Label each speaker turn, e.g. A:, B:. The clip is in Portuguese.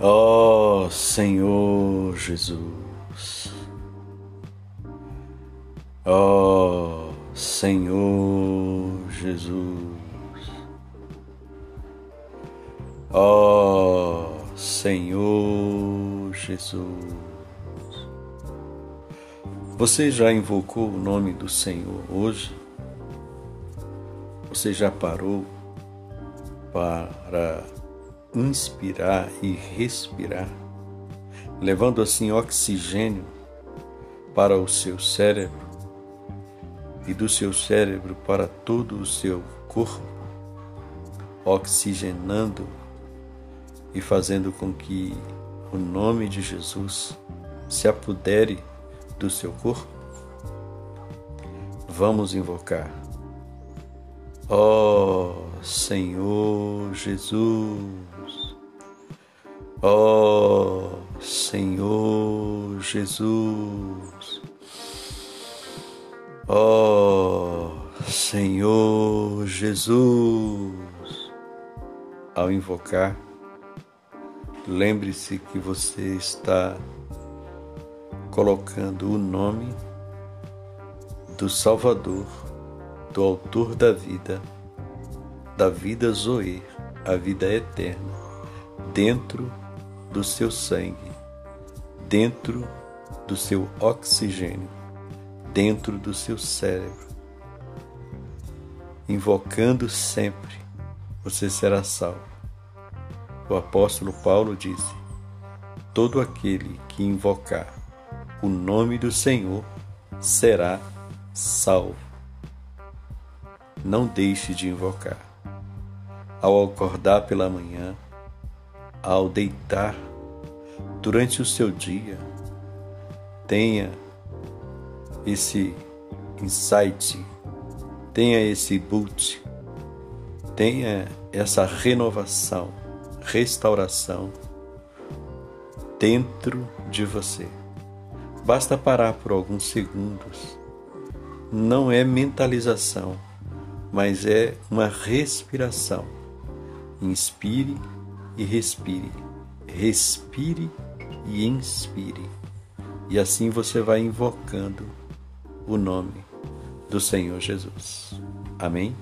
A: Ó oh, Senhor Jesus, ó oh, Senhor Jesus, ó oh, Senhor Jesus. Você já invocou o nome do Senhor hoje? Você já parou para inspirar e respirar, levando assim oxigênio para o seu cérebro e do seu cérebro para todo o seu corpo, oxigenando e fazendo com que o nome de Jesus se apodere do seu corpo? Vamos invocar. Ó oh, Senhor Jesus, Ó oh, Senhor Jesus, ó oh, Senhor Jesus, ao invocar, lembre-se que você está colocando o nome do Salvador, do Autor da vida, da vida Zoe, a vida eterna, dentro do seu sangue, dentro do seu oxigênio, dentro do seu cérebro. Invocando sempre, você será salvo. O apóstolo Paulo disse: Todo aquele que invocar o nome do Senhor será salvo. Não deixe de invocar. Ao acordar pela manhã, ao deitar, durante o seu dia, tenha esse insight, tenha esse boot, tenha essa renovação, restauração dentro de você. Basta parar por alguns segundos. Não é mentalização, mas é uma respiração. Inspire e respire. Respire e inspire. E assim você vai invocando o nome do Senhor Jesus. Amém?